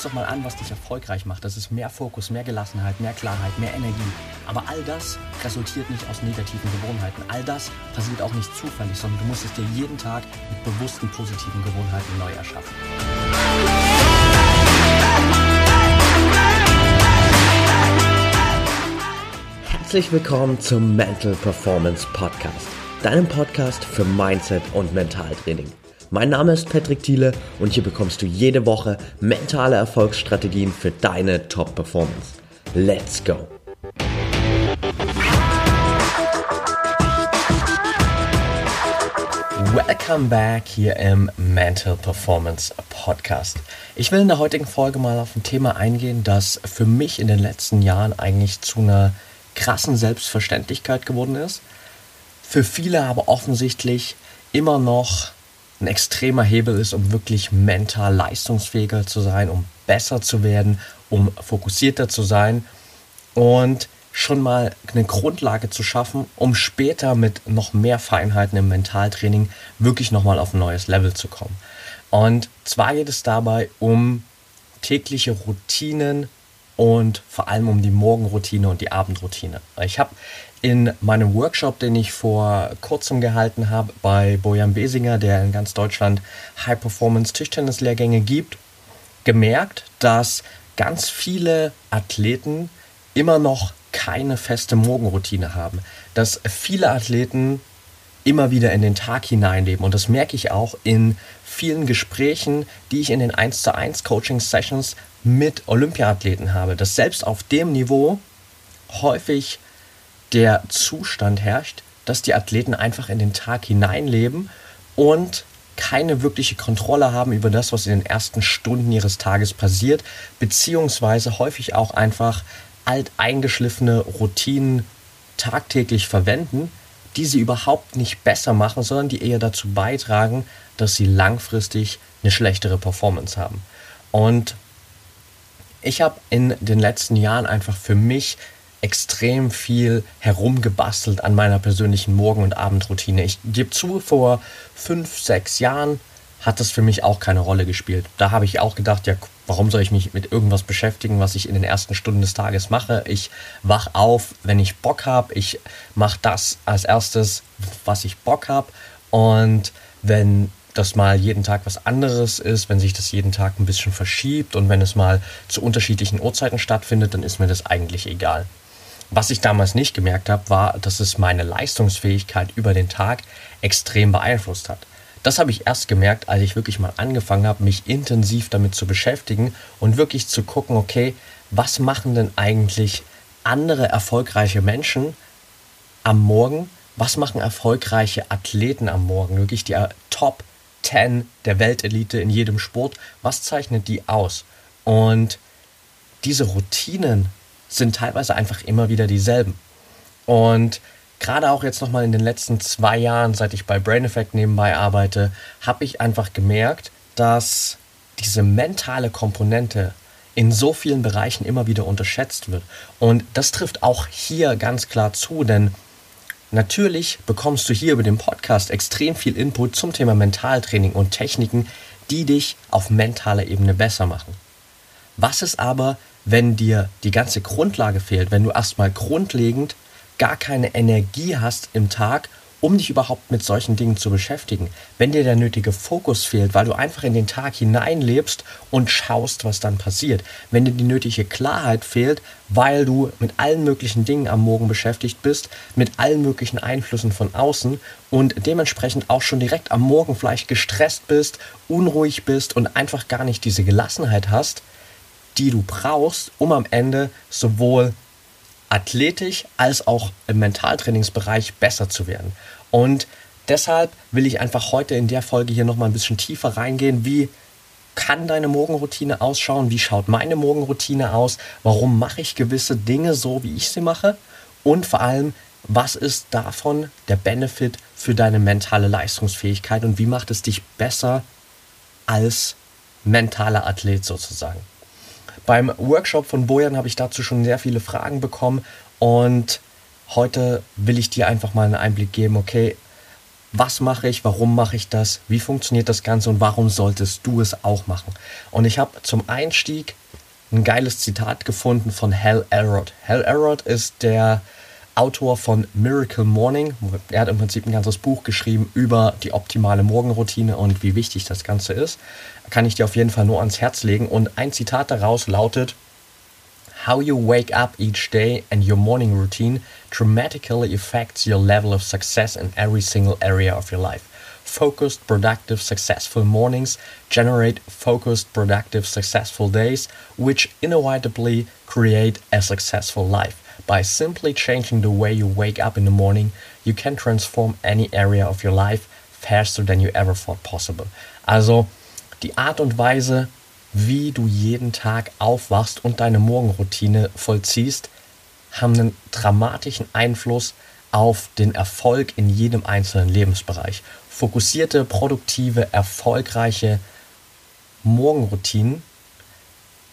uns doch mal an, was dich erfolgreich macht. Das ist mehr Fokus, mehr Gelassenheit, mehr Klarheit, mehr Energie. Aber all das resultiert nicht aus negativen Gewohnheiten. All das passiert auch nicht zufällig, sondern du musst es dir jeden Tag mit bewussten positiven Gewohnheiten neu erschaffen. Herzlich willkommen zum Mental Performance Podcast, deinem Podcast für Mindset und Mentaltraining. Mein Name ist Patrick Thiele und hier bekommst du jede Woche mentale Erfolgsstrategien für deine Top-Performance. Let's go! Welcome back hier im Mental Performance Podcast. Ich will in der heutigen Folge mal auf ein Thema eingehen, das für mich in den letzten Jahren eigentlich zu einer krassen Selbstverständlichkeit geworden ist. Für viele aber offensichtlich immer noch ein extremer Hebel ist, um wirklich mental leistungsfähiger zu sein, um besser zu werden, um fokussierter zu sein und schon mal eine Grundlage zu schaffen, um später mit noch mehr Feinheiten im Mentaltraining wirklich nochmal auf ein neues Level zu kommen. Und zwar geht es dabei um tägliche Routinen und vor allem um die Morgenroutine und die Abendroutine. Ich habe in meinem Workshop, den ich vor kurzem gehalten habe bei Bojan Besinger, der in ganz Deutschland High-Performance-Tischtennis-Lehrgänge gibt, gemerkt, dass ganz viele Athleten immer noch keine feste Morgenroutine haben. Dass viele Athleten immer wieder in den Tag hineinleben. Und das merke ich auch in vielen Gesprächen, die ich in den 1 zu 1 Coaching Sessions mit Olympiathleten habe. Dass selbst auf dem Niveau häufig der Zustand herrscht, dass die Athleten einfach in den Tag hineinleben und keine wirkliche Kontrolle haben über das, was in den ersten Stunden ihres Tages passiert, beziehungsweise häufig auch einfach alteingeschliffene Routinen tagtäglich verwenden, die sie überhaupt nicht besser machen, sondern die eher dazu beitragen, dass sie langfristig eine schlechtere Performance haben. Und ich habe in den letzten Jahren einfach für mich extrem viel herumgebastelt an meiner persönlichen Morgen- und Abendroutine. Ich gebe zu, vor fünf, sechs Jahren hat das für mich auch keine Rolle gespielt. Da habe ich auch gedacht, ja, warum soll ich mich mit irgendwas beschäftigen, was ich in den ersten Stunden des Tages mache? Ich wach auf, wenn ich Bock habe. Ich mache das als erstes, was ich Bock habe. Und wenn das mal jeden Tag was anderes ist, wenn sich das jeden Tag ein bisschen verschiebt und wenn es mal zu unterschiedlichen Uhrzeiten stattfindet, dann ist mir das eigentlich egal. Was ich damals nicht gemerkt habe, war, dass es meine Leistungsfähigkeit über den Tag extrem beeinflusst hat. Das habe ich erst gemerkt, als ich wirklich mal angefangen habe, mich intensiv damit zu beschäftigen und wirklich zu gucken, okay, was machen denn eigentlich andere erfolgreiche Menschen am Morgen? Was machen erfolgreiche Athleten am Morgen? Wirklich die Top 10 der Weltelite in jedem Sport. Was zeichnet die aus? Und diese Routinen sind teilweise einfach immer wieder dieselben. Und gerade auch jetzt nochmal in den letzten zwei Jahren, seit ich bei Brain Effect nebenbei arbeite, habe ich einfach gemerkt, dass diese mentale Komponente in so vielen Bereichen immer wieder unterschätzt wird. Und das trifft auch hier ganz klar zu, denn natürlich bekommst du hier über den Podcast extrem viel Input zum Thema Mentaltraining und Techniken, die dich auf mentaler Ebene besser machen. Was ist aber, wenn dir die ganze Grundlage fehlt, wenn du erstmal grundlegend gar keine Energie hast im Tag, um dich überhaupt mit solchen Dingen zu beschäftigen. Wenn dir der nötige Fokus fehlt, weil du einfach in den Tag hineinlebst und schaust, was dann passiert. Wenn dir die nötige Klarheit fehlt, weil du mit allen möglichen Dingen am Morgen beschäftigt bist, mit allen möglichen Einflüssen von außen und dementsprechend auch schon direkt am Morgen vielleicht gestresst bist, unruhig bist und einfach gar nicht diese Gelassenheit hast, die du brauchst, um am Ende sowohl athletisch als auch im Mentaltrainingsbereich besser zu werden. Und deshalb will ich einfach heute in der Folge hier nochmal ein bisschen tiefer reingehen, wie kann deine Morgenroutine ausschauen, wie schaut meine Morgenroutine aus, warum mache ich gewisse Dinge so, wie ich sie mache? Und vor allem, was ist davon der Benefit für deine mentale Leistungsfähigkeit? Und wie macht es dich besser als mentaler Athlet sozusagen. Beim Workshop von Bojan habe ich dazu schon sehr viele Fragen bekommen und heute will ich dir einfach mal einen Einblick geben, okay, was mache ich, warum mache ich das, wie funktioniert das Ganze und warum solltest du es auch machen. Und ich habe zum Einstieg ein geiles Zitat gefunden von Hal Elrod. Hal Elrod ist der Autor von Miracle Morning. Er hat im Prinzip ein ganzes Buch geschrieben über die optimale Morgenroutine und wie wichtig das Ganze ist. Kann ich dir auf jeden Fall nur ans Herz legen. Und ein Zitat daraus lautet, How you wake up each day and your morning routine dramatically affects your level of success in every single area of your life. Focused, productive, successful mornings generate focused, productive, successful days, which inevitably create a successful life. By simply changing the way you wake up in the morning, you can transform any area of your life faster than you ever thought possible. Also die Art und Weise, wie du jeden Tag aufwachst und deine Morgenroutine vollziehst, haben einen dramatischen Einfluss auf den Erfolg in jedem einzelnen Lebensbereich. Fokussierte, produktive, erfolgreiche Morgenroutinen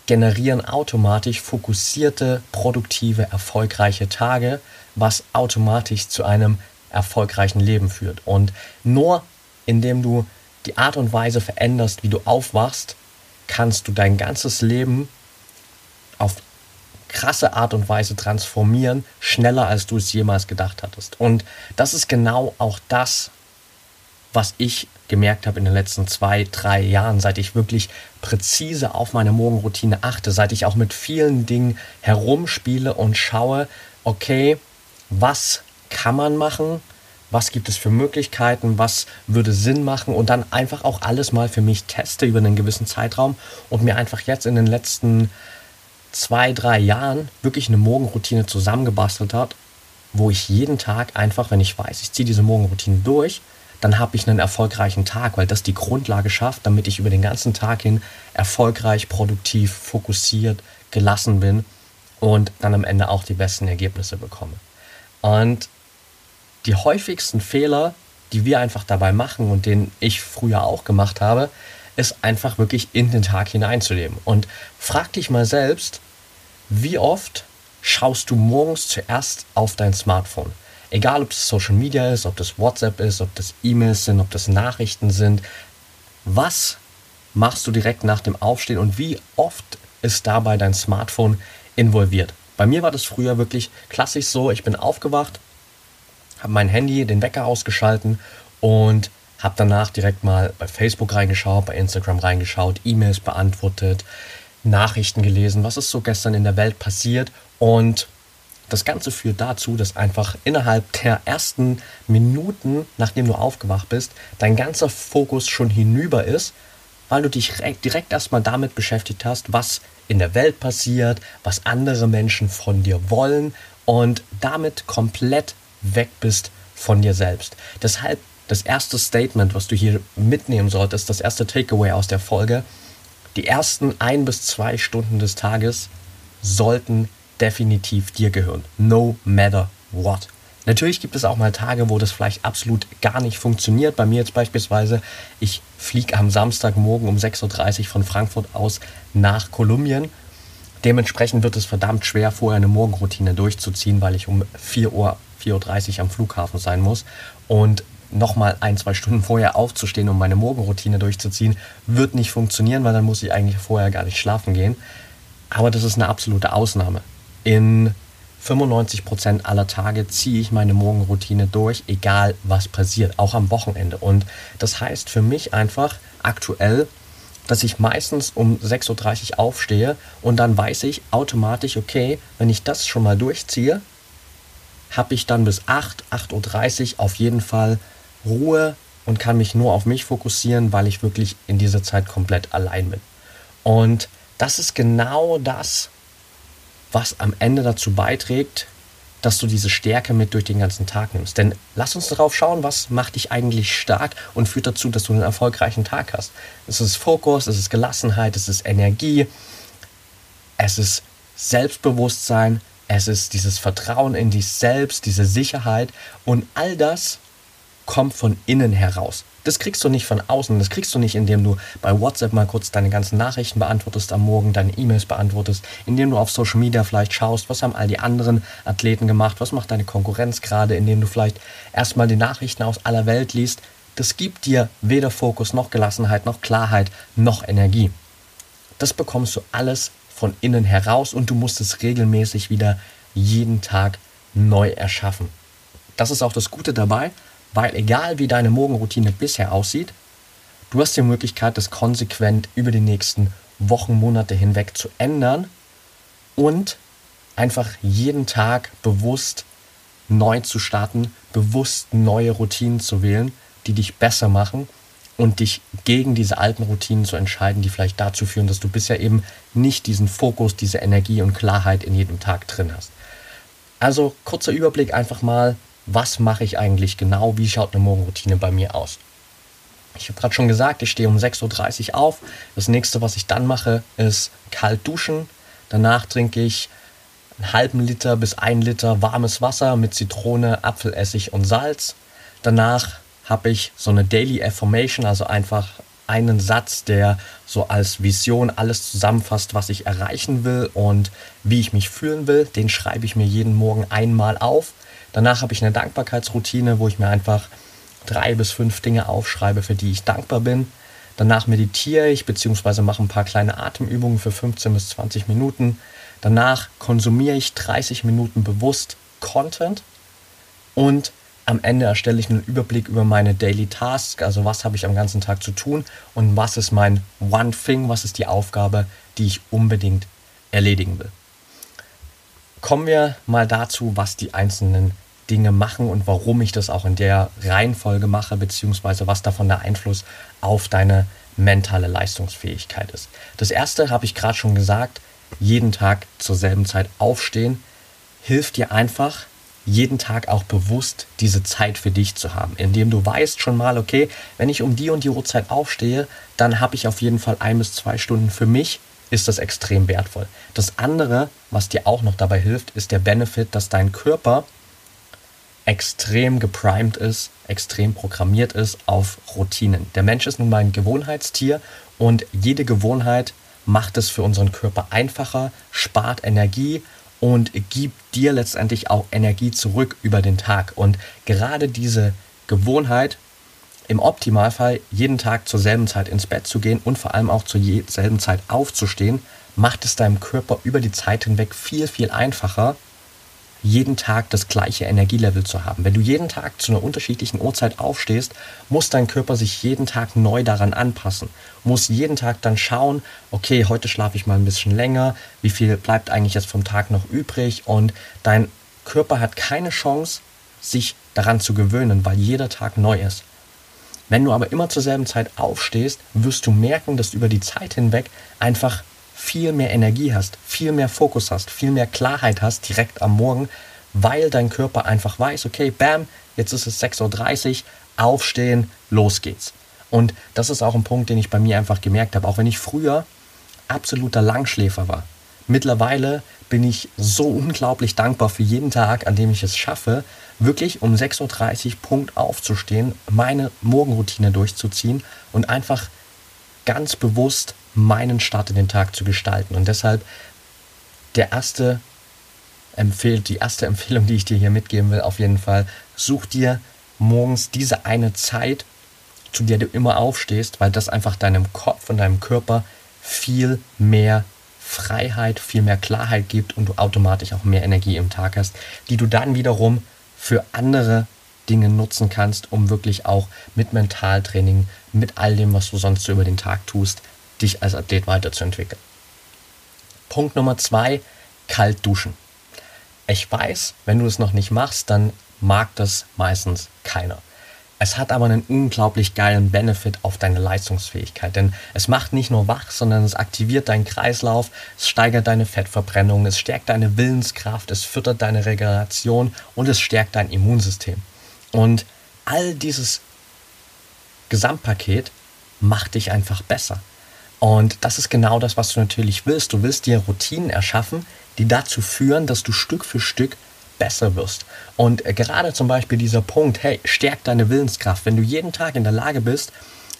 generieren automatisch fokussierte, produktive, erfolgreiche Tage, was automatisch zu einem erfolgreichen Leben führt. Und nur indem du die Art und Weise veränderst, wie du aufwachst, kannst du dein ganzes Leben auf krasse Art und Weise transformieren, schneller als du es jemals gedacht hattest. Und das ist genau auch das, was ich gemerkt habe in den letzten zwei, drei Jahren, seit ich wirklich präzise auf meine Morgenroutine achte, seit ich auch mit vielen Dingen herumspiele und schaue, okay, was kann man machen, was gibt es für Möglichkeiten, was würde Sinn machen? Und dann einfach auch alles mal für mich teste über einen gewissen Zeitraum und mir einfach jetzt in den letzten zwei, drei Jahren wirklich eine Morgenroutine zusammengebastelt hat, wo ich jeden Tag einfach, wenn ich weiß, ich ziehe diese Morgenroutine durch, dann habe ich einen erfolgreichen Tag, weil das die Grundlage schafft, damit ich über den ganzen Tag hin erfolgreich, produktiv, fokussiert, gelassen bin und dann am Ende auch die besten Ergebnisse bekomme. Und die häufigsten Fehler, die wir einfach dabei machen und den ich früher auch gemacht habe, ist einfach wirklich in den Tag hineinzuleben. Und frag dich mal selbst, wie oft schaust du morgens zuerst auf dein Smartphone? Egal, ob das Social Media ist, ob das WhatsApp ist, ob das E-Mails sind, ob das Nachrichten sind. Was machst du direkt nach dem Aufstehen und wie oft ist dabei dein Smartphone involviert? Bei mir war das früher wirklich klassisch so, ich bin aufgewacht, habe mein Handy, den Wecker ausgeschalten und habe danach direkt mal bei Facebook reingeschaut, bei Instagram reingeschaut, E-Mails beantwortet, Nachrichten gelesen, was ist so gestern in der Welt passiert und das Ganze führt dazu, dass einfach innerhalb der ersten Minuten, nachdem du aufgewacht bist, dein ganzer Fokus schon hinüber ist, weil du dich direkt erstmal damit beschäftigt hast, was in der Welt passiert, was andere Menschen von dir wollen und damit komplett weg bist von dir selbst. Deshalb das erste Statement, was du hier mitnehmen solltest, das erste Takeaway aus der Folge, die ersten ein bis zwei Stunden des Tages sollten definitiv dir gehören. No matter what. Natürlich gibt es auch mal Tage, wo das vielleicht absolut gar nicht funktioniert. Bei mir jetzt beispielsweise, ich fliege am Samstagmorgen um 6.30 Uhr von Frankfurt aus nach Kolumbien. Dementsprechend wird es verdammt schwer, vorher eine Morgenroutine durchzuziehen, weil ich um 4 Uhr, 4.30 Uhr am Flughafen sein muss. Und nochmal ein, zwei Stunden vorher aufzustehen, um meine Morgenroutine durchzuziehen, wird nicht funktionieren, weil dann muss ich eigentlich vorher gar nicht schlafen gehen. Aber das ist eine absolute Ausnahme in 95% aller Tage ziehe ich meine Morgenroutine durch, egal was passiert, auch am Wochenende. Und das heißt für mich einfach aktuell, dass ich meistens um 6.30 Uhr aufstehe und dann weiß ich automatisch, okay, wenn ich das schon mal durchziehe, habe ich dann bis 8, 8.30 Uhr auf jeden Fall Ruhe und kann mich nur auf mich fokussieren, weil ich wirklich in dieser Zeit komplett allein bin. Und das ist genau das, was am Ende dazu beiträgt, dass du diese Stärke mit durch den ganzen Tag nimmst. Denn lass uns darauf schauen, was macht dich eigentlich stark und führt dazu, dass du einen erfolgreichen Tag hast. Es ist Fokus, es ist Gelassenheit, es ist Energie, es ist Selbstbewusstsein, es ist dieses Vertrauen in dich selbst, diese Sicherheit und all das kommt von innen heraus. Das kriegst du nicht von außen, das kriegst du nicht, indem du bei WhatsApp mal kurz deine ganzen Nachrichten beantwortest am Morgen, deine E-Mails beantwortest, indem du auf Social Media vielleicht schaust, was haben all die anderen Athleten gemacht, was macht deine Konkurrenz gerade, indem du vielleicht erstmal die Nachrichten aus aller Welt liest. Das gibt dir weder Fokus noch Gelassenheit noch Klarheit noch Energie. Das bekommst du alles von innen heraus und du musst es regelmäßig wieder jeden Tag neu erschaffen. Das ist auch das Gute dabei, weil egal wie deine Morgenroutine bisher aussieht, du hast die Möglichkeit, das konsequent über die nächsten Wochen, Monate hinweg zu ändern und einfach jeden Tag bewusst neu zu starten, bewusst neue Routinen zu wählen, die dich besser machen und dich gegen diese alten Routinen zu entscheiden, die vielleicht dazu führen, dass du bisher eben nicht diesen Fokus, diese Energie und Klarheit in jedem Tag drin hast. Also kurzer Überblick einfach mal, was mache ich eigentlich genau, wie schaut eine Morgenroutine bei mir aus. Ich habe gerade schon gesagt, ich stehe um 6.30 Uhr auf. Das nächste, was ich dann mache, ist kalt duschen. Danach trinke ich einen halben Liter bis ein Liter warmes Wasser mit Zitrone, Apfelessig und Salz. Danach habe ich so eine Daily Affirmation, also einfach einen Satz, der so als Vision alles zusammenfasst, was ich erreichen will und wie ich mich fühlen will. Den schreibe ich mir jeden Morgen einmal auf. Danach habe ich eine Dankbarkeitsroutine, wo ich mir einfach drei bis fünf Dinge aufschreibe, für die ich dankbar bin. Danach meditiere ich bzw. mache ein paar kleine Atemübungen für 15 bis 20 Minuten. Danach konsumiere ich 30 Minuten bewusst Content und am Ende erstelle ich einen Überblick über meine Daily Tasks, also was habe ich am ganzen Tag zu tun und was ist mein One Thing, was ist die Aufgabe, die ich unbedingt erledigen will. Kommen wir mal dazu, was die einzelnen Dinge machen und warum ich das auch in der Reihenfolge mache, beziehungsweise was davon der Einfluss auf deine mentale Leistungsfähigkeit ist. Das erste habe ich gerade schon gesagt, jeden Tag zur selben Zeit aufstehen, hilft dir einfach, jeden Tag auch bewusst diese Zeit für dich zu haben, indem du weißt schon mal, okay, wenn ich um die und die Uhrzeit aufstehe, dann habe ich auf jeden Fall ein bis zwei Stunden für mich, ist das extrem wertvoll. Das andere, was dir auch noch dabei hilft, ist der Benefit, dass dein Körper extrem geprimed ist, extrem programmiert ist auf Routinen. Der Mensch ist nun mal ein Gewohnheitstier und jede Gewohnheit macht es für unseren Körper einfacher, spart Energie und gibt dir letztendlich auch Energie zurück über den Tag. Und gerade diese Gewohnheit, im Optimalfall jeden Tag zur selben Zeit ins Bett zu gehen und vor allem auch zur selben Zeit aufzustehen, macht es deinem Körper über die Zeit hinweg viel, viel einfacher, jeden Tag das gleiche Energielevel zu haben. Wenn du jeden Tag zu einer unterschiedlichen Uhrzeit aufstehst, muss dein Körper sich jeden Tag neu daran anpassen. Muss jeden Tag dann schauen, okay, heute schlafe ich mal ein bisschen länger, wie viel bleibt eigentlich jetzt vom Tag noch übrig und dein Körper hat keine Chance, sich daran zu gewöhnen, weil jeder Tag neu ist. Wenn du aber immer zur selben Zeit aufstehst, wirst du merken, dass du über die Zeit hinweg einfach viel mehr Energie hast, viel mehr Fokus hast, viel mehr Klarheit hast direkt am Morgen, weil dein Körper einfach weiß, okay, bam, jetzt ist es 6.30 Uhr, aufstehen, los geht's. Und das ist auch ein Punkt, den ich bei mir einfach gemerkt habe, auch wenn ich früher absoluter Langschläfer war. Mittlerweile bin ich so unglaublich dankbar für jeden Tag, an dem ich es schaffe, wirklich um 6.30 Uhr Punkt aufzustehen, meine Morgenroutine durchzuziehen und einfach ganz bewusst meinen Start in den Tag zu gestalten. Und deshalb der erste Empfehl die erste Empfehlung, die ich dir hier mitgeben will, auf jeden Fall, such dir morgens diese eine Zeit, zu der du immer aufstehst, weil das einfach deinem Kopf und deinem Körper viel mehr Freiheit, viel mehr Klarheit gibt und du automatisch auch mehr Energie im Tag hast, die du dann wiederum für andere Dinge nutzen kannst, um wirklich auch mit Mentaltraining, mit all dem, was du sonst so über den Tag tust, dich als Athlet weiterzuentwickeln. Punkt Nummer zwei, kalt duschen. Ich weiß, wenn du es noch nicht machst, dann mag das meistens keiner. Es hat aber einen unglaublich geilen Benefit auf deine Leistungsfähigkeit, denn es macht nicht nur wach, sondern es aktiviert deinen Kreislauf, es steigert deine Fettverbrennung, es stärkt deine Willenskraft, es füttert deine Regeneration und es stärkt dein Immunsystem. Und all dieses Gesamtpaket macht dich einfach besser. Und das ist genau das, was du natürlich willst. Du willst dir Routinen erschaffen, die dazu führen, dass du Stück für Stück besser wirst. Und gerade zum Beispiel dieser Punkt, hey, stärk deine Willenskraft. Wenn du jeden Tag in der Lage bist,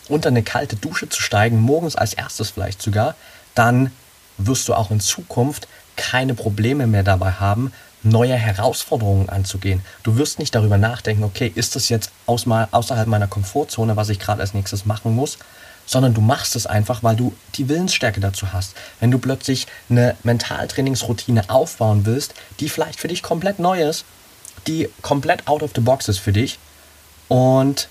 unter eine kalte Dusche zu steigen, morgens als erstes vielleicht sogar, dann wirst du auch in Zukunft keine Probleme mehr dabei haben, neue Herausforderungen anzugehen. Du wirst nicht darüber nachdenken, okay, ist das jetzt außerhalb meiner Komfortzone, was ich gerade als nächstes machen muss, sondern du machst es einfach, weil du die Willensstärke dazu hast. Wenn du plötzlich eine Mentaltrainingsroutine aufbauen willst, die vielleicht für dich komplett neu ist, die komplett out of the box ist für dich und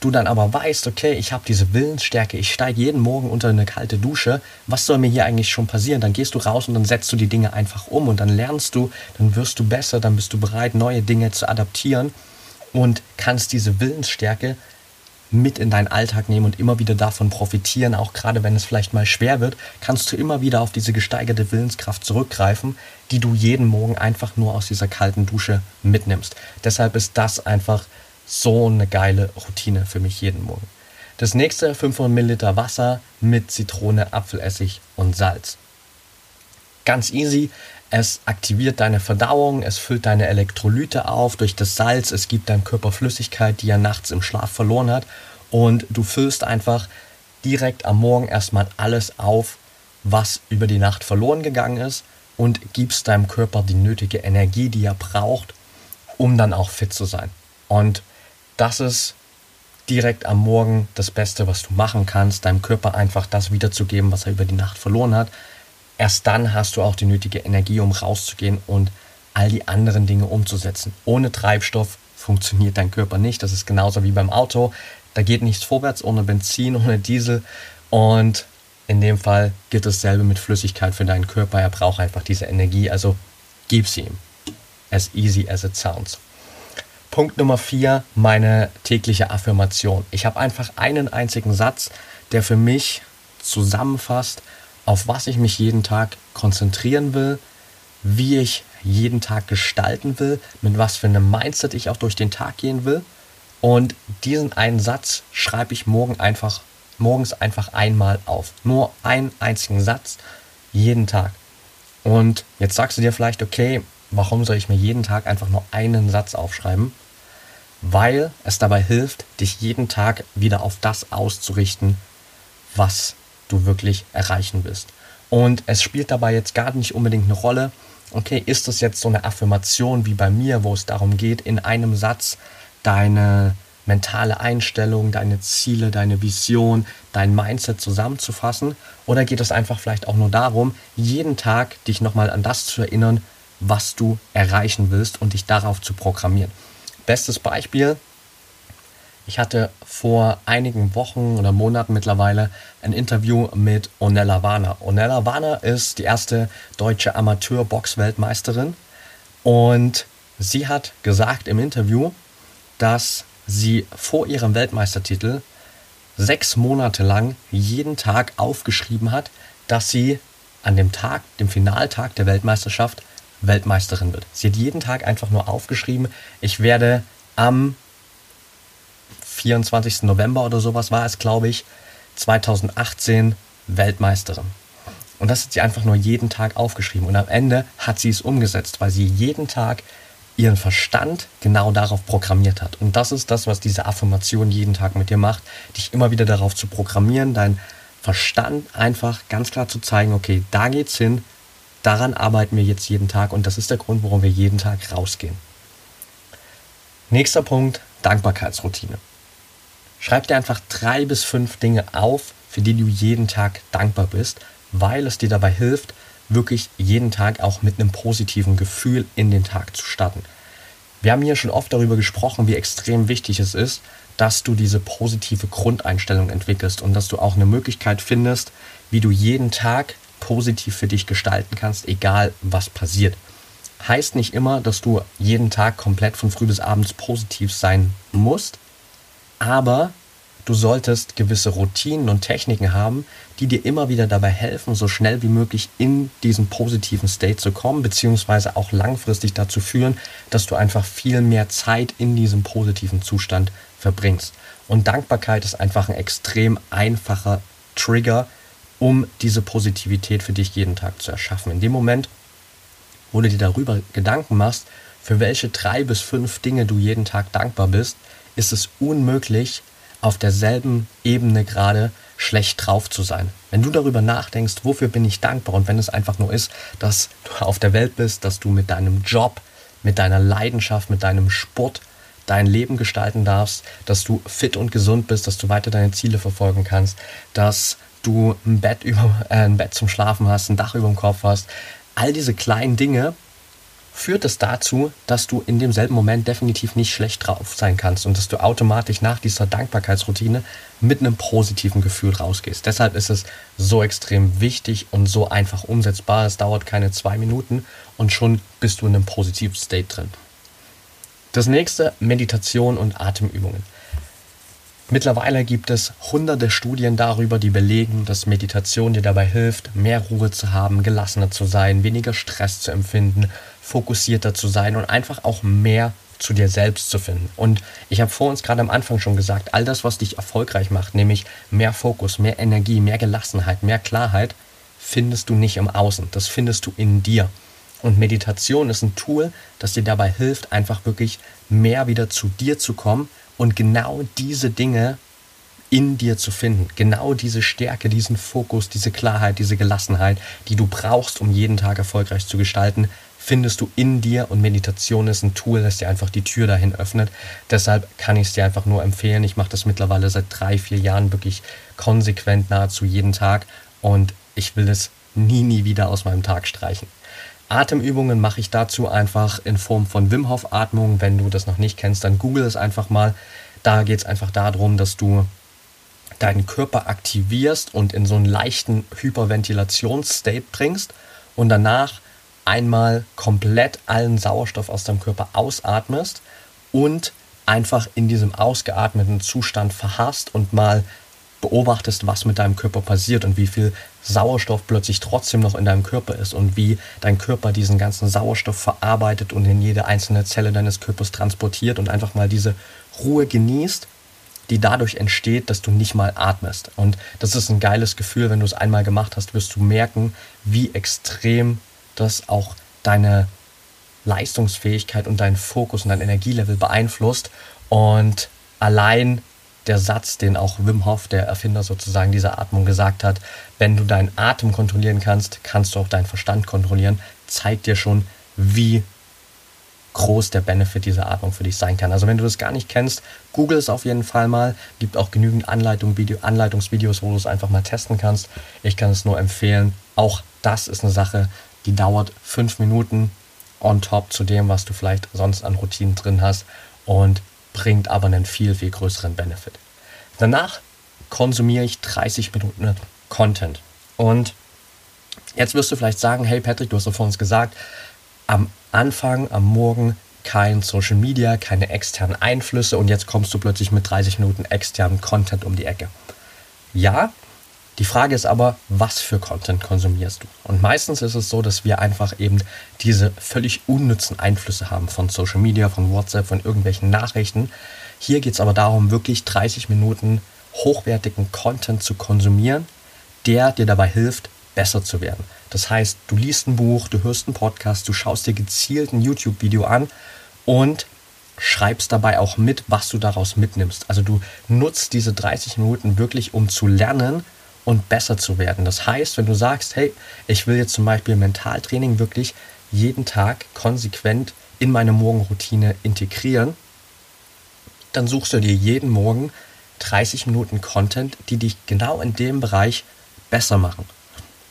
du dann aber weißt, okay, ich habe diese Willensstärke, ich steige jeden Morgen unter eine kalte Dusche, was soll mir hier eigentlich schon passieren? Dann gehst du raus und dann setzt du die Dinge einfach um und dann lernst du, dann wirst du besser, dann bist du bereit, neue Dinge zu adaptieren und kannst diese Willensstärke mit in deinen Alltag nehmen und immer wieder davon profitieren, auch gerade wenn es vielleicht mal schwer wird, kannst du immer wieder auf diese gesteigerte Willenskraft zurückgreifen, die du jeden Morgen einfach nur aus dieser kalten Dusche mitnimmst. Deshalb ist das einfach so eine geile Routine für mich jeden Morgen. Das nächste 500 Milliliter Wasser mit Zitrone, Apfelessig und Salz. Ganz easy. Es aktiviert deine Verdauung, es füllt deine Elektrolyte auf durch das Salz, es gibt deinem Körper Flüssigkeit, die er nachts im Schlaf verloren hat und du füllst einfach direkt am Morgen erstmal alles auf, was über die Nacht verloren gegangen ist und gibst deinem Körper die nötige Energie, die er braucht, um dann auch fit zu sein. Und das ist direkt am Morgen das Beste, was du machen kannst, deinem Körper einfach das wiederzugeben, was er über die Nacht verloren hat. Erst dann hast du auch die nötige Energie, um rauszugehen und all die anderen Dinge umzusetzen. Ohne Treibstoff funktioniert dein Körper nicht. Das ist genauso wie beim Auto. Da geht nichts vorwärts ohne Benzin, ohne Diesel. Und in dem Fall gilt dasselbe mit Flüssigkeit für deinen Körper. Er braucht einfach diese Energie. Also gib sie ihm. As easy as it sounds. Punkt Nummer vier, meine tägliche Affirmation. Ich habe einfach einen einzigen Satz, der für mich zusammenfasst, auf was ich mich jeden Tag konzentrieren will, wie ich jeden Tag gestalten will, mit was für einem Mindset ich auch durch den Tag gehen will. Und diesen einen Satz schreibe ich morgen einfach, morgens einfach einmal auf. Nur einen einzigen Satz, jeden Tag. Und jetzt sagst du dir vielleicht, okay, warum soll ich mir jeden Tag einfach nur einen Satz aufschreiben? Weil es dabei hilft, dich jeden Tag wieder auf das auszurichten, was du wirklich erreichen willst. Und es spielt dabei jetzt gar nicht unbedingt eine Rolle, okay, ist das jetzt so eine Affirmation wie bei mir, wo es darum geht, in einem Satz deine mentale Einstellung, deine Ziele, deine Vision, dein Mindset zusammenzufassen? Oder geht es einfach vielleicht auch nur darum, jeden Tag dich nochmal an das zu erinnern, was du erreichen willst und dich darauf zu programmieren. Bestes Beispiel, ich hatte vor einigen Wochen oder Monaten mittlerweile ein Interview mit Onella Warner. Onella Warner ist die erste deutsche Amateur-Box-Weltmeisterin und sie hat gesagt im Interview, dass sie vor ihrem Weltmeistertitel sechs Monate lang jeden Tag aufgeschrieben hat, dass sie an dem Tag, dem Finaltag der Weltmeisterschaft, Weltmeisterin wird. Sie hat jeden Tag einfach nur aufgeschrieben, ich werde am 24. November oder sowas war es, glaube ich, 2018 Weltmeisterin. Und das hat sie einfach nur jeden Tag aufgeschrieben. Und am Ende hat sie es umgesetzt, weil sie jeden Tag ihren Verstand genau darauf programmiert hat. Und das ist das, was diese Affirmation jeden Tag mit dir macht, dich immer wieder darauf zu programmieren, dein Verstand einfach ganz klar zu zeigen, okay, da geht's hin, daran arbeiten wir jetzt jeden Tag und das ist der Grund, warum wir jeden Tag rausgehen. Nächster Punkt, Dankbarkeitsroutine. Schreib dir einfach drei bis fünf Dinge auf, für die du jeden Tag dankbar bist, weil es dir dabei hilft, wirklich jeden Tag auch mit einem positiven Gefühl in den Tag zu starten. Wir haben hier schon oft darüber gesprochen, wie extrem wichtig es ist, dass du diese positive Grundeinstellung entwickelst und dass du auch eine Möglichkeit findest, wie du jeden Tag positiv für dich gestalten kannst, egal was passiert. Heißt nicht immer, dass du jeden Tag komplett von früh bis abends positiv sein musst, aber du solltest gewisse Routinen und Techniken haben, die dir immer wieder dabei helfen, so schnell wie möglich in diesen positiven State zu kommen, beziehungsweise auch langfristig dazu führen, dass du einfach viel mehr Zeit in diesem positiven Zustand verbringst. Und Dankbarkeit ist einfach ein extrem einfacher Trigger, um diese Positivität für dich jeden Tag zu erschaffen. In dem Moment, wo du dir darüber Gedanken machst, für welche drei bis fünf Dinge du jeden Tag dankbar bist, ist es unmöglich, auf derselben Ebene gerade schlecht drauf zu sein. Wenn du darüber nachdenkst, wofür bin ich dankbar und wenn es einfach nur ist, dass du auf der Welt bist, dass du mit deinem Job, mit deiner Leidenschaft, mit deinem Sport dein Leben gestalten darfst, dass du fit und gesund bist, dass du weiter deine Ziele verfolgen kannst, dass du ein Bett, über, äh, ein Bett zum Schlafen hast, ein Dach über dem Kopf hast. All diese kleinen Dinge führt es dazu, dass du in demselben Moment definitiv nicht schlecht drauf sein kannst und dass du automatisch nach dieser Dankbarkeitsroutine mit einem positiven Gefühl rausgehst. Deshalb ist es so extrem wichtig und so einfach umsetzbar. Es dauert keine zwei Minuten und schon bist du in einem positiven State drin. Das nächste, Meditation und Atemübungen. Mittlerweile gibt es hunderte Studien darüber, die belegen, dass Meditation dir dabei hilft, mehr Ruhe zu haben, gelassener zu sein, weniger Stress zu empfinden, fokussierter zu sein und einfach auch mehr zu dir selbst zu finden. Und ich habe vor uns gerade am Anfang schon gesagt, all das, was dich erfolgreich macht, nämlich mehr Fokus, mehr Energie, mehr Gelassenheit, mehr Klarheit, findest du nicht im Außen, das findest du in dir. Und Meditation ist ein Tool, das dir dabei hilft, einfach wirklich mehr wieder zu dir zu kommen und genau diese Dinge in dir zu finden. Genau diese Stärke, diesen Fokus, diese Klarheit, diese Gelassenheit, die du brauchst, um jeden Tag erfolgreich zu gestalten, findest du in dir und Meditation ist ein Tool, das dir einfach die Tür dahin öffnet. Deshalb kann ich es dir einfach nur empfehlen. Ich mache das mittlerweile seit drei, vier Jahren wirklich konsequent nahezu jeden Tag und ich will es nie, nie wieder aus meinem Tag streichen. Atemübungen mache ich dazu einfach in Form von Wim Hof Atmung. Wenn du das noch nicht kennst, dann google es einfach mal. Da geht es einfach darum, dass du deinen Körper aktivierst und in so einen leichten Hyperventilationsstate bringst und danach einmal komplett allen Sauerstoff aus deinem Körper ausatmest und einfach in diesem ausgeatmeten Zustand verharrst und mal beobachtest, was mit deinem Körper passiert und wie viel Sauerstoff plötzlich trotzdem noch in deinem Körper ist und wie dein Körper diesen ganzen Sauerstoff verarbeitet und in jede einzelne Zelle deines Körpers transportiert und einfach mal diese Ruhe genießt, die dadurch entsteht, dass du nicht mal atmest. Und das ist ein geiles Gefühl, wenn du es einmal gemacht hast, wirst du merken, wie extrem das auch deine Leistungsfähigkeit und deinen Fokus und dein Energielevel beeinflusst. Und allein der Satz, den auch Wim Hof, der Erfinder sozusagen dieser Atmung, gesagt hat, wenn du deinen Atem kontrollieren kannst, kannst du auch deinen Verstand kontrollieren, zeigt dir schon, wie groß der Benefit dieser Atmung für dich sein kann. Also wenn du das gar nicht kennst, google es auf jeden Fall mal. Gibt auch genügend Anleitung, Video, Anleitungsvideos, wo du es einfach mal testen kannst. Ich kann es nur empfehlen. Auch das ist eine Sache, die dauert fünf Minuten on top zu dem, was du vielleicht sonst an Routinen drin hast. Und bringt aber einen viel, viel größeren Benefit. Danach konsumiere ich 30 Minuten Content. Und jetzt wirst du vielleicht sagen, hey Patrick, du hast doch vor uns gesagt, am Anfang, am Morgen kein Social Media, keine externen Einflüsse und jetzt kommst du plötzlich mit 30 Minuten externen Content um die Ecke. Ja, die Frage ist aber, was für Content konsumierst du? Und meistens ist es so, dass wir einfach eben diese völlig unnützen Einflüsse haben von Social Media, von WhatsApp, von irgendwelchen Nachrichten. Hier geht es aber darum, wirklich 30 Minuten hochwertigen Content zu konsumieren, der dir dabei hilft, besser zu werden. Das heißt, du liest ein Buch, du hörst einen Podcast, du schaust dir gezielt ein YouTube-Video an und schreibst dabei auch mit, was du daraus mitnimmst. Also du nutzt diese 30 Minuten wirklich, um zu lernen, und besser zu werden. Das heißt, wenn du sagst, hey, ich will jetzt zum Beispiel Mentaltraining wirklich jeden Tag konsequent in meine Morgenroutine integrieren, dann suchst du dir jeden Morgen 30 Minuten Content, die dich genau in dem Bereich besser machen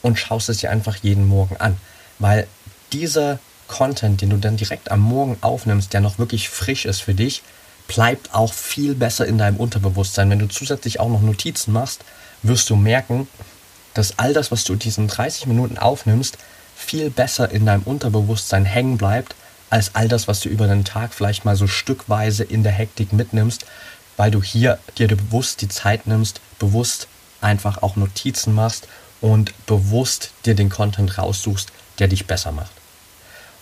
und schaust es dir einfach jeden Morgen an, weil dieser Content, den du dann direkt am Morgen aufnimmst, der noch wirklich frisch ist für dich, bleibt auch viel besser in deinem Unterbewusstsein. Wenn du zusätzlich auch noch Notizen machst, wirst du merken, dass all das, was du in diesen 30 Minuten aufnimmst, viel besser in deinem Unterbewusstsein hängen bleibt, als all das, was du über den Tag vielleicht mal so stückweise in der Hektik mitnimmst, weil du hier dir bewusst die Zeit nimmst, bewusst einfach auch Notizen machst und bewusst dir den Content raussuchst, der dich besser macht.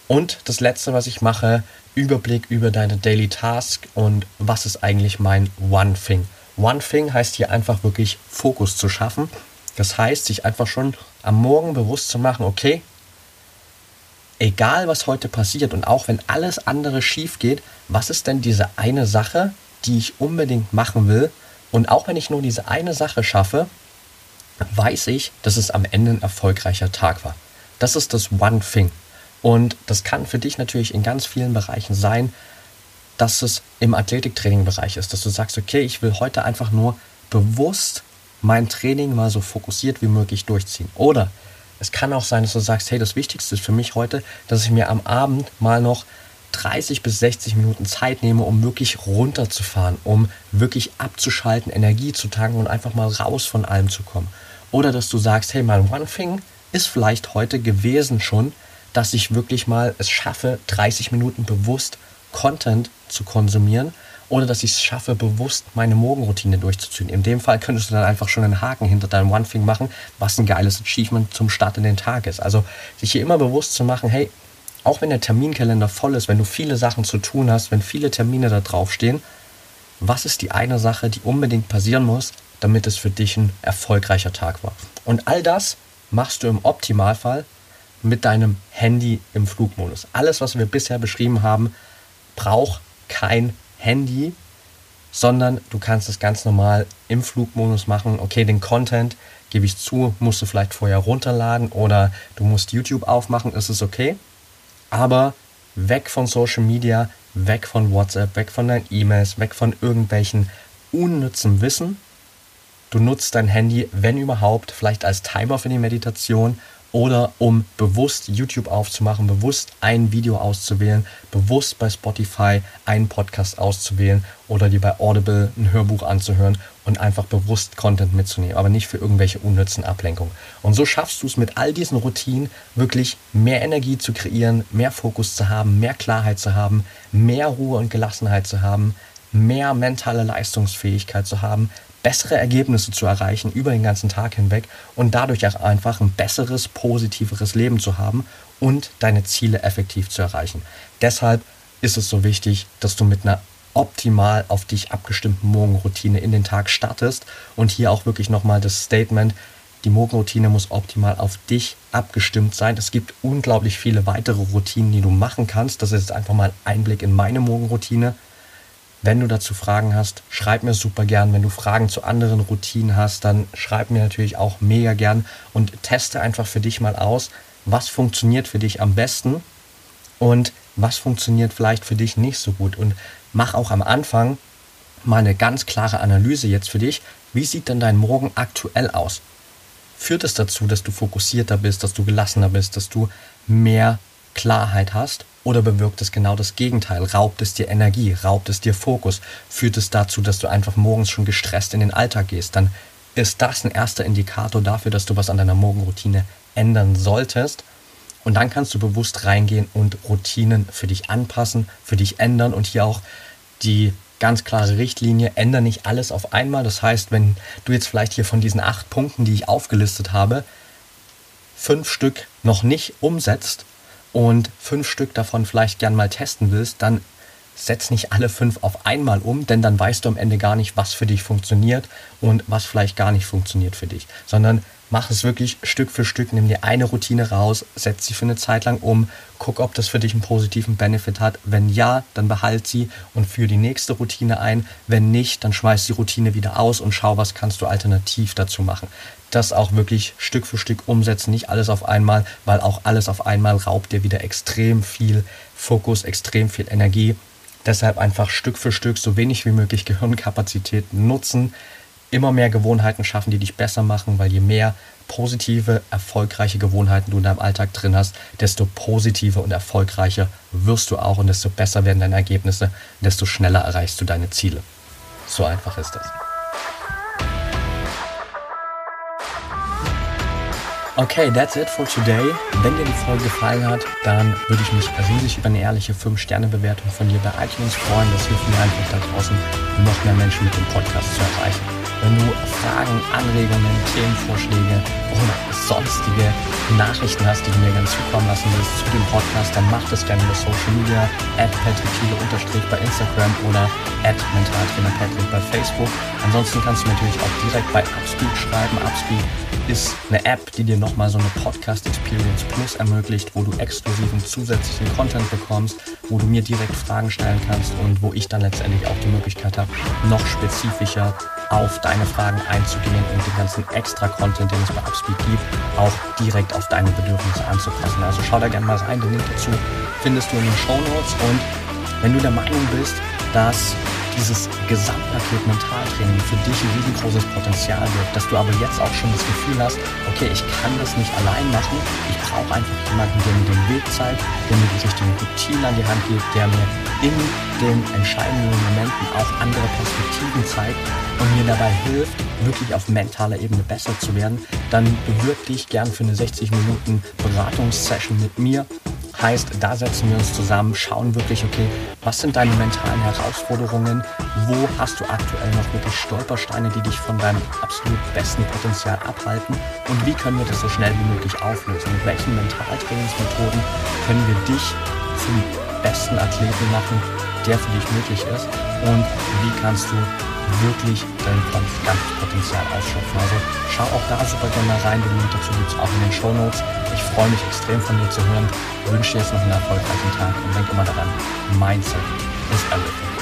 Und das letzte, was ich mache, Überblick über deine Daily Task und was ist eigentlich mein One Thing. One Thing heißt hier einfach wirklich Fokus zu schaffen. Das heißt, sich einfach schon am Morgen bewusst zu machen, okay, egal was heute passiert und auch wenn alles andere schief geht, was ist denn diese eine Sache, die ich unbedingt machen will? Und auch wenn ich nur diese eine Sache schaffe, weiß ich, dass es am Ende ein erfolgreicher Tag war. Das ist das One Thing. Und das kann für dich natürlich in ganz vielen Bereichen sein, dass es im Athletiktraining-Bereich ist, dass du sagst, okay, ich will heute einfach nur bewusst mein Training mal so fokussiert wie möglich durchziehen. Oder es kann auch sein, dass du sagst, hey, das Wichtigste ist für mich heute, dass ich mir am Abend mal noch 30 bis 60 Minuten Zeit nehme, um wirklich runterzufahren, um wirklich abzuschalten, Energie zu tanken und einfach mal raus von allem zu kommen. Oder dass du sagst, hey, mein One Thing ist vielleicht heute gewesen schon, dass ich wirklich mal es schaffe, 30 Minuten bewusst Content zu konsumieren oder dass ich es schaffe, bewusst meine Morgenroutine durchzuziehen. In dem Fall könntest du dann einfach schon einen Haken hinter deinem One Thing machen, was ein geiles Achievement zum Start in den Tag ist. Also sich hier immer bewusst zu machen, hey, auch wenn der Terminkalender voll ist, wenn du viele Sachen zu tun hast, wenn viele Termine da draufstehen, was ist die eine Sache, die unbedingt passieren muss, damit es für dich ein erfolgreicher Tag war? Und all das machst du im Optimalfall mit deinem Handy im Flugmodus. Alles, was wir bisher beschrieben haben, braucht kein Handy, sondern du kannst es ganz normal im Flugmodus machen. Okay, den Content, gebe ich zu, musst du vielleicht vorher runterladen oder du musst YouTube aufmachen, ist es okay. Aber weg von Social Media, weg von WhatsApp, weg von deinen E-Mails, weg von irgendwelchen unnützen Wissen. Du nutzt dein Handy, wenn überhaupt, vielleicht als Timer für die Meditation oder um bewusst YouTube aufzumachen, bewusst ein Video auszuwählen, bewusst bei Spotify einen Podcast auszuwählen oder dir bei Audible ein Hörbuch anzuhören und einfach bewusst Content mitzunehmen, aber nicht für irgendwelche unnützen Ablenkungen. Und so schaffst du es mit all diesen Routinen wirklich mehr Energie zu kreieren, mehr Fokus zu haben, mehr Klarheit zu haben, mehr Ruhe und Gelassenheit zu haben, mehr mentale Leistungsfähigkeit zu haben, bessere Ergebnisse zu erreichen über den ganzen Tag hinweg und dadurch auch einfach ein besseres, positiveres Leben zu haben und deine Ziele effektiv zu erreichen. Deshalb ist es so wichtig, dass du mit einer optimal auf dich abgestimmten Morgenroutine in den Tag startest und hier auch wirklich nochmal das Statement, die Morgenroutine muss optimal auf dich abgestimmt sein. Es gibt unglaublich viele weitere Routinen, die du machen kannst. Das ist jetzt einfach mal ein Einblick in meine Morgenroutine. Wenn du dazu Fragen hast, schreib mir super gern. Wenn du Fragen zu anderen Routinen hast, dann schreib mir natürlich auch mega gern und teste einfach für dich mal aus, was funktioniert für dich am besten und was funktioniert vielleicht für dich nicht so gut. Und mach auch am Anfang mal eine ganz klare Analyse jetzt für dich. Wie sieht denn dein Morgen aktuell aus? Führt es dazu, dass du fokussierter bist, dass du gelassener bist, dass du mehr Klarheit hast oder bewirkt es genau das Gegenteil? Raubt es dir Energie? Raubt es dir Fokus? Führt es dazu, dass du einfach morgens schon gestresst in den Alltag gehst? Dann ist das ein erster Indikator dafür, dass du was an deiner Morgenroutine ändern solltest. Und dann kannst du bewusst reingehen und Routinen für dich anpassen, für dich ändern und hier auch die ganz klare Richtlinie, ändere nicht alles auf einmal. Das heißt, wenn du jetzt vielleicht hier von diesen acht Punkten, die ich aufgelistet habe, fünf Stück noch nicht umsetzt, und fünf Stück davon vielleicht gern mal testen willst, dann setz nicht alle fünf auf einmal um, denn dann weißt du am Ende gar nicht, was für dich funktioniert und was vielleicht gar nicht funktioniert für dich, sondern mach es wirklich Stück für Stück, nimm dir eine Routine raus, setz sie für eine Zeit lang um, guck, ob das für dich einen positiven Benefit hat. Wenn ja, dann behalt sie und führe die nächste Routine ein. Wenn nicht, dann schmeiß die Routine wieder aus und schau, was kannst du alternativ dazu machen das auch wirklich Stück für Stück umsetzen, nicht alles auf einmal, weil auch alles auf einmal raubt dir wieder extrem viel Fokus, extrem viel Energie. Deshalb einfach Stück für Stück so wenig wie möglich Gehirnkapazität nutzen, immer mehr Gewohnheiten schaffen, die dich besser machen, weil je mehr positive, erfolgreiche Gewohnheiten du in deinem Alltag drin hast, desto positiver und erfolgreicher wirst du auch und desto besser werden deine Ergebnisse, desto schneller erreichst du deine Ziele. So einfach ist das. Okay, that's it for today. Wenn dir die Folge gefallen hat, dann würde ich mich riesig über eine ehrliche 5-Sterne-Bewertung von dir bei iTunes freuen. Das hilft mir einfach da draußen, noch mehr Menschen mit dem Podcast zu erreichen. Wenn du Fragen, Anregungen, Themenvorschläge oder sonstige Nachrichten hast, die du mir ganz zukommen lassen willst zu dem Podcast, dann mach das gerne über Social Media, at bei Instagram oder at mentaltrainerpatrick bei Facebook. Ansonsten kannst du natürlich auch direkt bei Upspeak schreiben. Upspeak ist eine App, die dir nochmal so eine Podcast Experience Plus ermöglicht, wo du exklusiven zusätzlichen Content bekommst, wo du mir direkt Fragen stellen kannst und wo ich dann letztendlich auch die Möglichkeit habe, noch spezifischer auf deine Fragen einzugehen und den ganzen extra Content, den es bei Upspeak gibt, auch direkt auf deine Bedürfnisse anzupassen. Also schau da gerne mal rein, den Link dazu findest du in den Show Notes und wenn du der Meinung bist, dass dieses Gesamtpaket Mentaltraining für dich ein riesengroßes Potenzial wird, dass du aber jetzt auch schon das Gefühl hast, okay, ich kann das nicht allein machen, ich brauche einfach jemanden, der mir den Weg zeigt, der mir die richtigen Routinen an die Hand gibt, der mir in den entscheidenden Momenten auch andere Perspektiven zeigt und mir dabei hilft, wirklich auf mentaler Ebene besser zu werden, dann bewirb dich gern für eine 60 Minuten Beratungssession mit mir Heißt, da setzen wir uns zusammen, schauen wirklich, okay, was sind deine mentalen Herausforderungen, wo hast du aktuell noch wirklich Stolpersteine, die dich von deinem absolut besten Potenzial abhalten? Und wie können wir das so schnell wie möglich auflösen? Mit welchen Mentaltrainingsmethoden können wir dich zum besten Athleten machen, der für dich möglich ist? Und wie kannst du wirklich dein ganzes Potenzial ausschöpfen. Also schau auch da super gerne mal rein. Den Link dazu gibt es auch in den Show Notes. Ich freue mich extrem von dir zu hören. Ich wünsche dir jetzt noch einen erfolgreichen Tag und denk immer daran, Mindset is everything.